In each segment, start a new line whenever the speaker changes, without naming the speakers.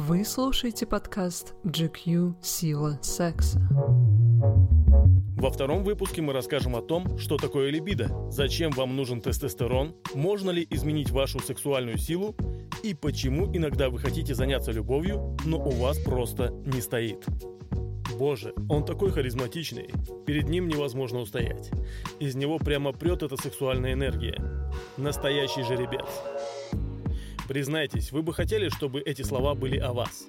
Вы слушаете подкаст GQ «Сила секса».
Во втором выпуске мы расскажем о том, что такое либидо, зачем вам нужен тестостерон, можно ли изменить вашу сексуальную силу и почему иногда вы хотите заняться любовью, но у вас просто не стоит. Боже, он такой харизматичный, перед ним невозможно устоять. Из него прямо прет эта сексуальная энергия. Настоящий жеребец. Признайтесь, вы бы хотели, чтобы эти слова были о вас.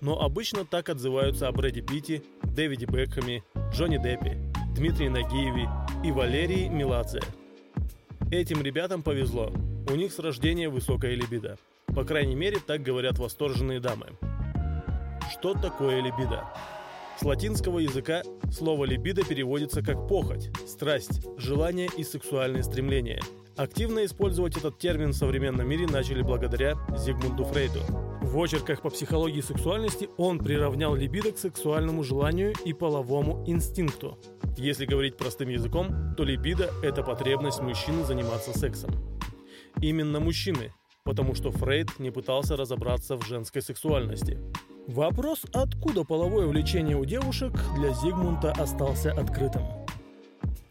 Но обычно так отзываются о Брэди Питти, Дэвиде Бекхэме, Джонни Деппе, Дмитрии Нагиеве и Валерии Меладзе. Этим ребятам повезло. У них с рождения высокая либидо. По крайней мере, так говорят восторженные дамы. Что такое либидо? С латинского языка слово «либидо» переводится как «похоть», «страсть», «желание» и «сексуальное стремление». Активно использовать этот термин в современном мире начали благодаря Зигмунду Фрейду. В очерках по психологии сексуальности он приравнял либидо к сексуальному желанию и половому инстинкту. Если говорить простым языком, то либидо – это потребность мужчины заниматься сексом. Именно мужчины, потому что Фрейд не пытался разобраться в женской сексуальности. Вопрос, откуда половое влечение у девушек, для Зигмунда остался открытым.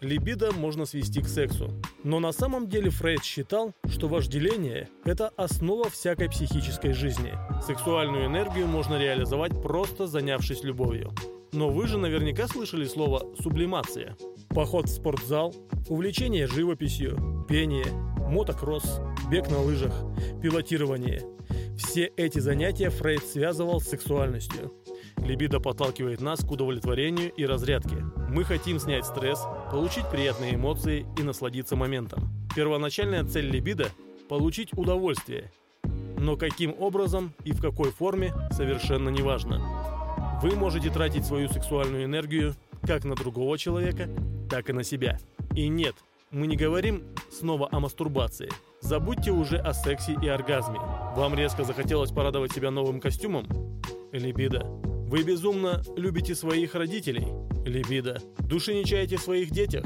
Либидо можно свести к сексу. Но на самом деле Фрейд считал, что вожделение – это основа всякой психической жизни. Сексуальную энергию можно реализовать просто занявшись любовью. Но вы же наверняка слышали слово «сублимация». Поход в спортзал, увлечение живописью, пение, мотокросс, бег на лыжах, пилотирование. Все эти занятия Фрейд связывал с сексуальностью – Либидо подталкивает нас к удовлетворению и разрядке. Мы хотим снять стресс, получить приятные эмоции и насладиться моментом. Первоначальная цель либидо – получить удовольствие. Но каким образом и в какой форме – совершенно неважно. Вы можете тратить свою сексуальную энергию как на другого человека, так и на себя. И нет, мы не говорим снова о мастурбации. Забудьте уже о сексе и оргазме. Вам резко захотелось порадовать себя новым костюмом? Либидо. Вы безумно любите своих родителей? Либидо. Души не чаете в своих детях?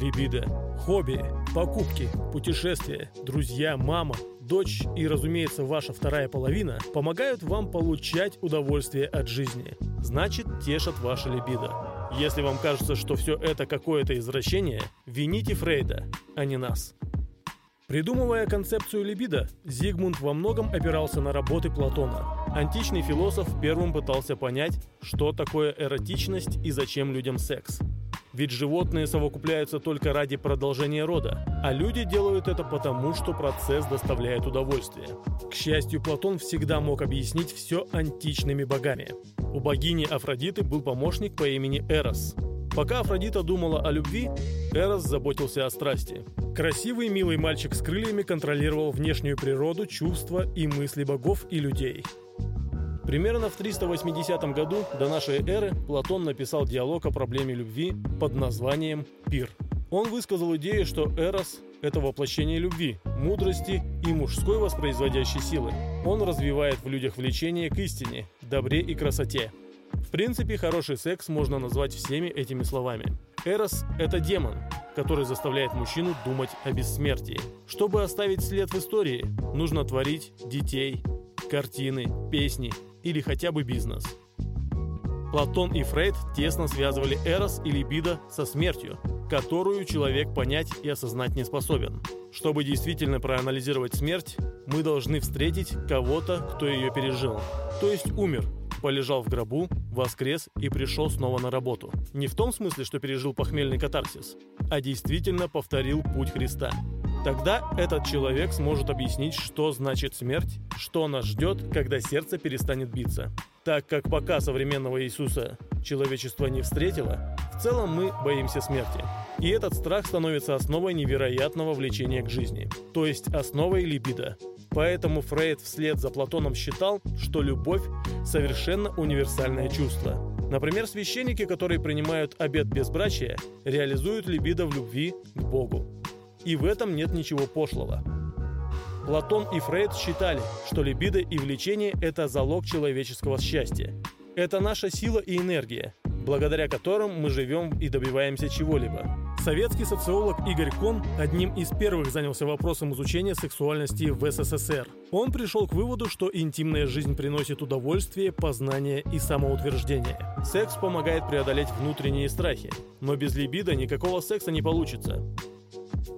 Либидо. Хобби, покупки, путешествия, друзья, мама, дочь и, разумеется, ваша вторая половина помогают вам получать удовольствие от жизни. Значит, тешат ваше либидо. Если вам кажется, что все это какое-то извращение, вините Фрейда, а не нас. Придумывая концепцию либидо, Зигмунд во многом опирался на работы Платона. Античный философ первым пытался понять, что такое эротичность и зачем людям секс. Ведь животные совокупляются только ради продолжения рода, а люди делают это потому, что процесс доставляет удовольствие. К счастью, Платон всегда мог объяснить все античными богами. У богини Афродиты был помощник по имени Эрос. Пока Афродита думала о любви, Эрос заботился о страсти. Красивый милый мальчик с крыльями контролировал внешнюю природу, чувства и мысли богов и людей. Примерно в 380 году до нашей эры Платон написал диалог о проблеме любви под названием «Пир». Он высказал идею, что Эрос – это воплощение любви, мудрости и мужской воспроизводящей силы. Он развивает в людях влечение к истине, добре и красоте – в принципе, хороший секс можно назвать всеми этими словами. Эрос – это демон, который заставляет мужчину думать о бессмертии. Чтобы оставить след в истории, нужно творить детей, картины, песни или хотя бы бизнес. Платон и Фрейд тесно связывали Эрос и либидо со смертью, которую человек понять и осознать не способен. Чтобы действительно проанализировать смерть, мы должны встретить кого-то, кто ее пережил, то есть умер, полежал в гробу, воскрес и пришел снова на работу. Не в том смысле, что пережил похмельный катарсис, а действительно повторил путь Христа. Тогда этот человек сможет объяснить, что значит смерть, что нас ждет, когда сердце перестанет биться. Так как пока современного Иисуса человечество не встретило, в целом мы боимся смерти. И этот страх становится основой невероятного влечения к жизни, то есть основой либидо, Поэтому Фрейд вслед за Платоном считал, что любовь – совершенно универсальное чувство. Например, священники, которые принимают обет безбрачия, реализуют либидо в любви к Богу. И в этом нет ничего пошлого. Платон и Фрейд считали, что либидо и влечение – это залог человеческого счастья. Это наша сила и энергия, благодаря которым мы живем и добиваемся чего-либо. Советский социолог Игорь Кон одним из первых занялся вопросом изучения сексуальности в СССР. Он пришел к выводу, что интимная жизнь приносит удовольствие, познание и самоутверждение. Секс помогает преодолеть внутренние страхи, но без либидо никакого секса не получится.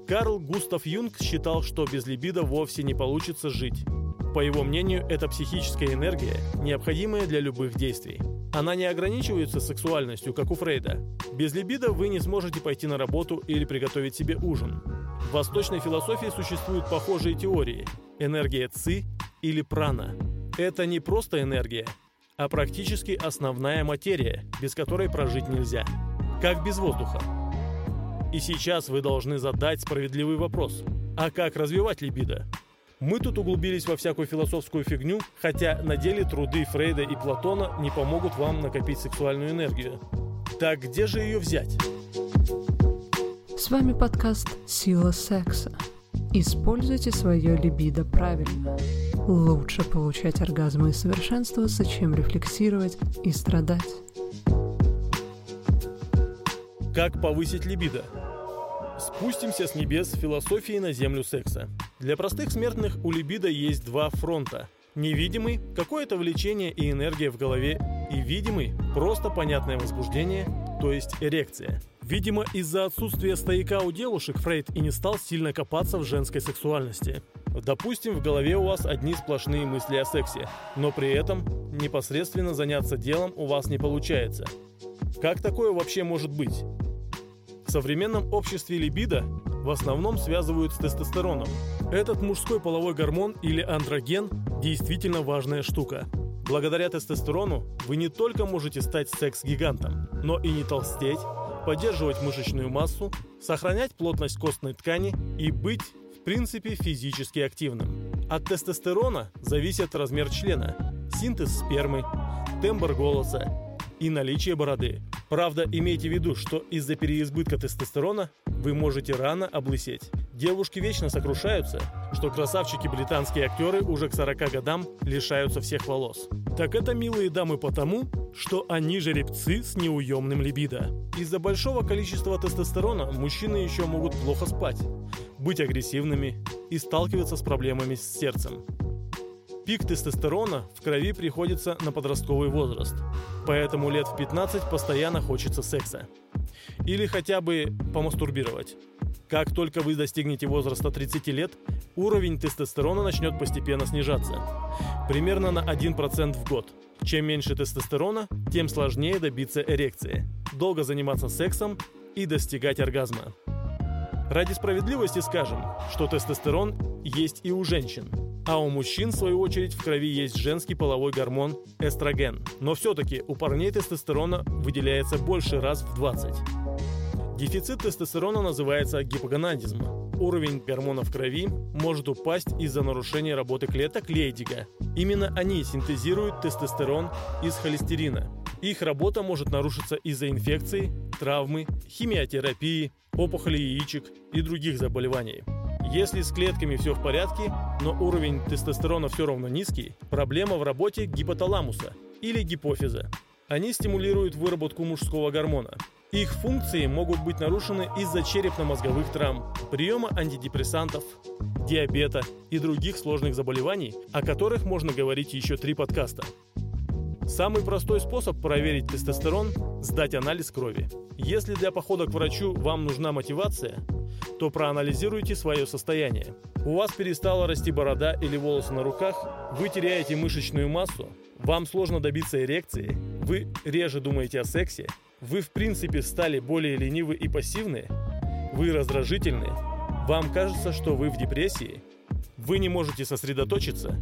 Карл Густав Юнг считал, что без либидо вовсе не получится жить. По его мнению, это психическая энергия, необходимая для любых действий. Она не ограничивается сексуальностью, как у Фрейда. Без либидо вы не сможете пойти на работу или приготовить себе ужин. В восточной философии существуют похожие теории – энергия ци или прана. Это не просто энергия, а практически основная материя, без которой прожить нельзя. Как без воздуха. И сейчас вы должны задать справедливый вопрос. А как развивать либидо? Мы тут углубились во всякую философскую фигню, хотя на деле труды Фрейда и Платона не помогут вам накопить сексуальную энергию. Так где же ее взять?
С вами подкаст «Сила секса». Используйте свое либидо правильно. Лучше получать оргазмы и совершенствоваться, чем рефлексировать и страдать.
Как повысить либидо? Спустимся с небес философии на землю секса. Для простых смертных у либидо есть два фронта. Невидимый – какое-то влечение и энергия в голове, и видимый – просто понятное возбуждение, то есть эрекция. Видимо, из-за отсутствия стояка у девушек Фрейд и не стал сильно копаться в женской сексуальности. Допустим, в голове у вас одни сплошные мысли о сексе, но при этом непосредственно заняться делом у вас не получается. Как такое вообще может быть? В современном обществе либидо в основном связывают с тестостероном. Этот мужской половой гормон или андроген действительно важная штука. Благодаря тестостерону вы не только можете стать секс-гигантом, но и не толстеть, поддерживать мышечную массу, сохранять плотность костной ткани и быть, в принципе, физически активным. От тестостерона зависит размер члена, синтез спермы, тембр голоса и наличие бороды. Правда, имейте в виду, что из-за переизбытка тестостерона вы можете рано облысеть. Девушки вечно сокрушаются, что красавчики-британские актеры уже к 40 годам лишаются всех волос. Так это милые дамы потому, что они жеребцы с неуемным либидо. Из-за большого количества тестостерона мужчины еще могут плохо спать, быть агрессивными и сталкиваться с проблемами с сердцем. Пик тестостерона в крови приходится на подростковый возраст, поэтому лет в 15 постоянно хочется секса. Или хотя бы помастурбировать. Как только вы достигнете возраста 30 лет, уровень тестостерона начнет постепенно снижаться. Примерно на 1% в год. Чем меньше тестостерона, тем сложнее добиться эрекции, долго заниматься сексом и достигать оргазма. Ради справедливости скажем, что тестостерон есть и у женщин – а у мужчин, в свою очередь, в крови есть женский половой гормон эстроген. Но все-таки у парней тестостерона выделяется больше раз в 20. Дефицит тестостерона называется гипогонадизм. Уровень гормона в крови может упасть из-за нарушения работы клеток Лейдига. Именно они синтезируют тестостерон из холестерина. Их работа может нарушиться из-за инфекции, травмы, химиотерапии, опухоли яичек и других заболеваний. Если с клетками все в порядке, но уровень тестостерона все равно низкий, проблема в работе гипоталамуса или гипофиза. Они стимулируют выработку мужского гормона. Их функции могут быть нарушены из-за черепно-мозговых травм, приема антидепрессантов, диабета и других сложных заболеваний, о которых можно говорить еще три подкаста. Самый простой способ проверить тестостерон – сдать анализ крови. Если для похода к врачу вам нужна мотивация, то проанализируйте свое состояние. У вас перестала расти борода или волосы на руках, вы теряете мышечную массу, вам сложно добиться эрекции, вы реже думаете о сексе, вы в принципе стали более ленивы и пассивны, вы раздражительны, вам кажется, что вы в депрессии, вы не можете сосредоточиться.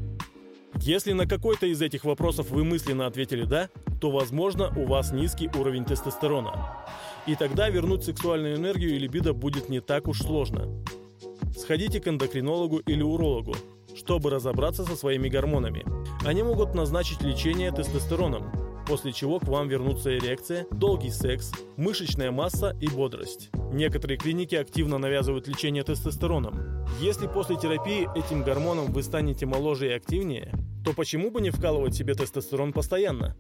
Если на какой-то из этих вопросов вы мысленно ответили «да», то, возможно, у вас низкий уровень тестостерона. И тогда вернуть сексуальную энергию и либидо будет не так уж сложно. Сходите к эндокринологу или урологу, чтобы разобраться со своими гормонами. Они могут назначить лечение тестостероном, после чего к вам вернутся эрекция, долгий секс, мышечная масса и бодрость. Некоторые клиники активно навязывают лечение тестостероном. Если после терапии этим гормоном вы станете моложе и активнее, то почему бы не вкалывать себе тестостерон постоянно?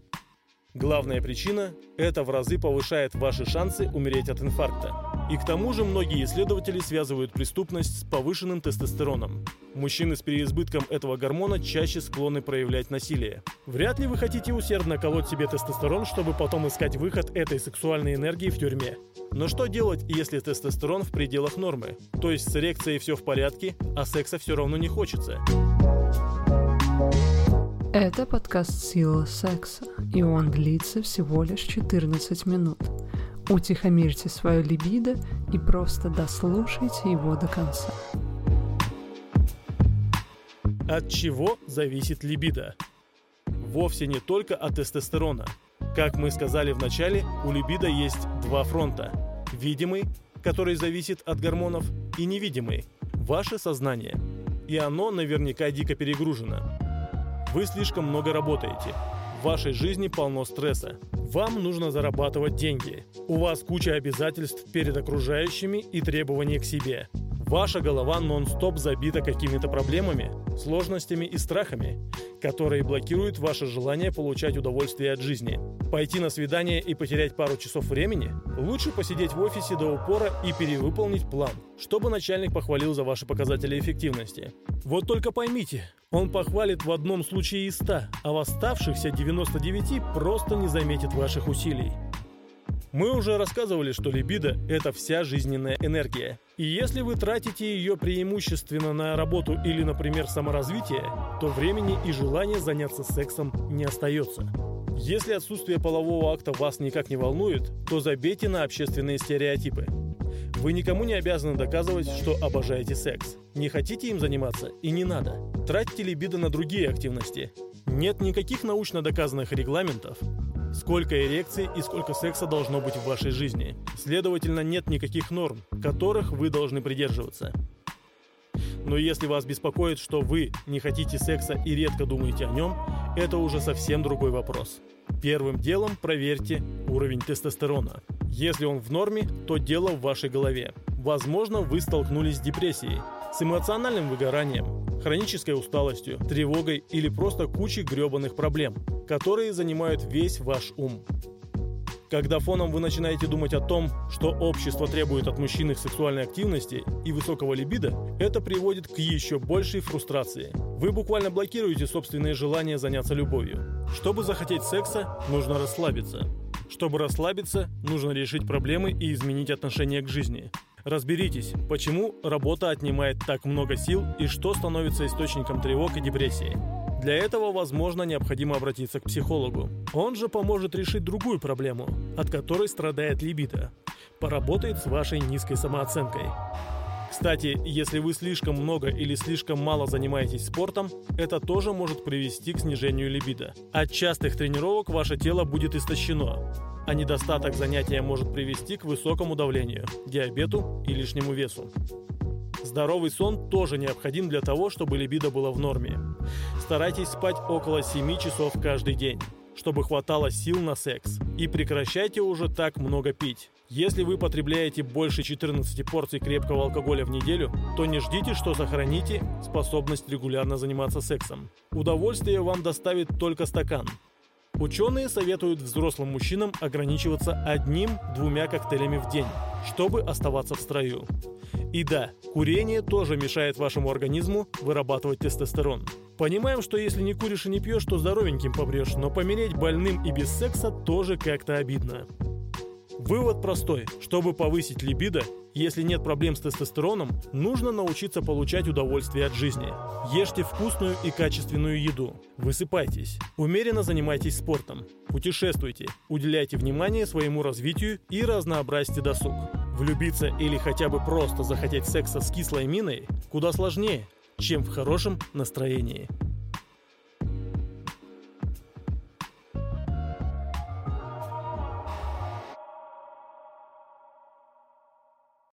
Главная причина – это в разы повышает ваши шансы умереть от инфаркта. И к тому же многие исследователи связывают преступность с повышенным тестостероном. Мужчины с переизбытком этого гормона чаще склонны проявлять насилие. Вряд ли вы хотите усердно колоть себе тестостерон, чтобы потом искать выход этой сексуальной энергии в тюрьме. Но что делать, если тестостерон в пределах нормы? То есть с эрекцией все в порядке, а секса все равно не хочется.
Это подкаст «Сила секса», и он длится всего лишь 14 минут – Утихомирьте свою либидо и просто дослушайте его до конца.
От чего зависит либидо? Вовсе не только от тестостерона. Как мы сказали в начале, у либидо есть два фронта. Видимый, который зависит от гормонов, и невидимый – ваше сознание. И оно наверняка дико перегружено. Вы слишком много работаете. В вашей жизни полно стресса. Вам нужно зарабатывать деньги. У вас куча обязательств перед окружающими и требований к себе. Ваша голова нон-стоп забита какими-то проблемами, сложностями и страхами, которые блокируют ваше желание получать удовольствие от жизни. Пойти на свидание и потерять пару часов времени? Лучше посидеть в офисе до упора и перевыполнить план, чтобы начальник похвалил за ваши показатели эффективности. Вот только поймите, он похвалит в одном случае из 100, а в оставшихся 99 просто не заметит ваших усилий. Мы уже рассказывали, что либидо – это вся жизненная энергия. И если вы тратите ее преимущественно на работу или, например, саморазвитие, то времени и желания заняться сексом не остается. Если отсутствие полового акта вас никак не волнует, то забейте на общественные стереотипы. Вы никому не обязаны доказывать, что обожаете секс. Не хотите им заниматься и не надо. Тратьте либидо на другие активности. Нет никаких научно доказанных регламентов, сколько эрекций и сколько секса должно быть в вашей жизни. Следовательно, нет никаких норм, которых вы должны придерживаться. Но если вас беспокоит, что вы не хотите секса и редко думаете о нем, это уже совсем другой вопрос. Первым делом проверьте уровень тестостерона. Если он в норме, то дело в вашей голове. Возможно, вы столкнулись с депрессией, с эмоциональным выгоранием, хронической усталостью, тревогой или просто кучей гребаных проблем, которые занимают весь ваш ум. Когда фоном вы начинаете думать о том, что общество требует от мужчин сексуальной активности и высокого либидо, это приводит к еще большей фрустрации. Вы буквально блокируете собственные желания заняться любовью. Чтобы захотеть секса, нужно расслабиться. Чтобы расслабиться, нужно решить проблемы и изменить отношение к жизни. Разберитесь, почему работа отнимает так много сил и что становится источником тревог и депрессии. Для этого, возможно, необходимо обратиться к психологу. Он же поможет решить другую проблему, от которой страдает либидо. Поработает с вашей низкой самооценкой. Кстати, если вы слишком много или слишком мало занимаетесь спортом, это тоже может привести к снижению либидо. От частых тренировок ваше тело будет истощено, а недостаток занятия может привести к высокому давлению, диабету и лишнему весу. Здоровый сон тоже необходим для того, чтобы либидо было в норме. Старайтесь спать около 7 часов каждый день, чтобы хватало сил на секс. И прекращайте уже так много пить. Если вы потребляете больше 14 порций крепкого алкоголя в неделю, то не ждите, что сохраните способность регулярно заниматься сексом. Удовольствие вам доставит только стакан, Ученые советуют взрослым мужчинам ограничиваться одним-двумя коктейлями в день, чтобы оставаться в строю. И да, курение тоже мешает вашему организму вырабатывать тестостерон. Понимаем, что если не куришь и не пьешь, то здоровеньким помрешь, но помереть больным и без секса тоже как-то обидно. Вывод простой. Чтобы повысить либидо, если нет проблем с тестостероном, нужно научиться получать удовольствие от жизни. Ешьте вкусную и качественную еду. Высыпайтесь. Умеренно занимайтесь спортом. Путешествуйте. Уделяйте внимание своему развитию и разнообразьте досуг. Влюбиться или хотя бы просто захотеть секса с кислой миной куда сложнее, чем в хорошем настроении.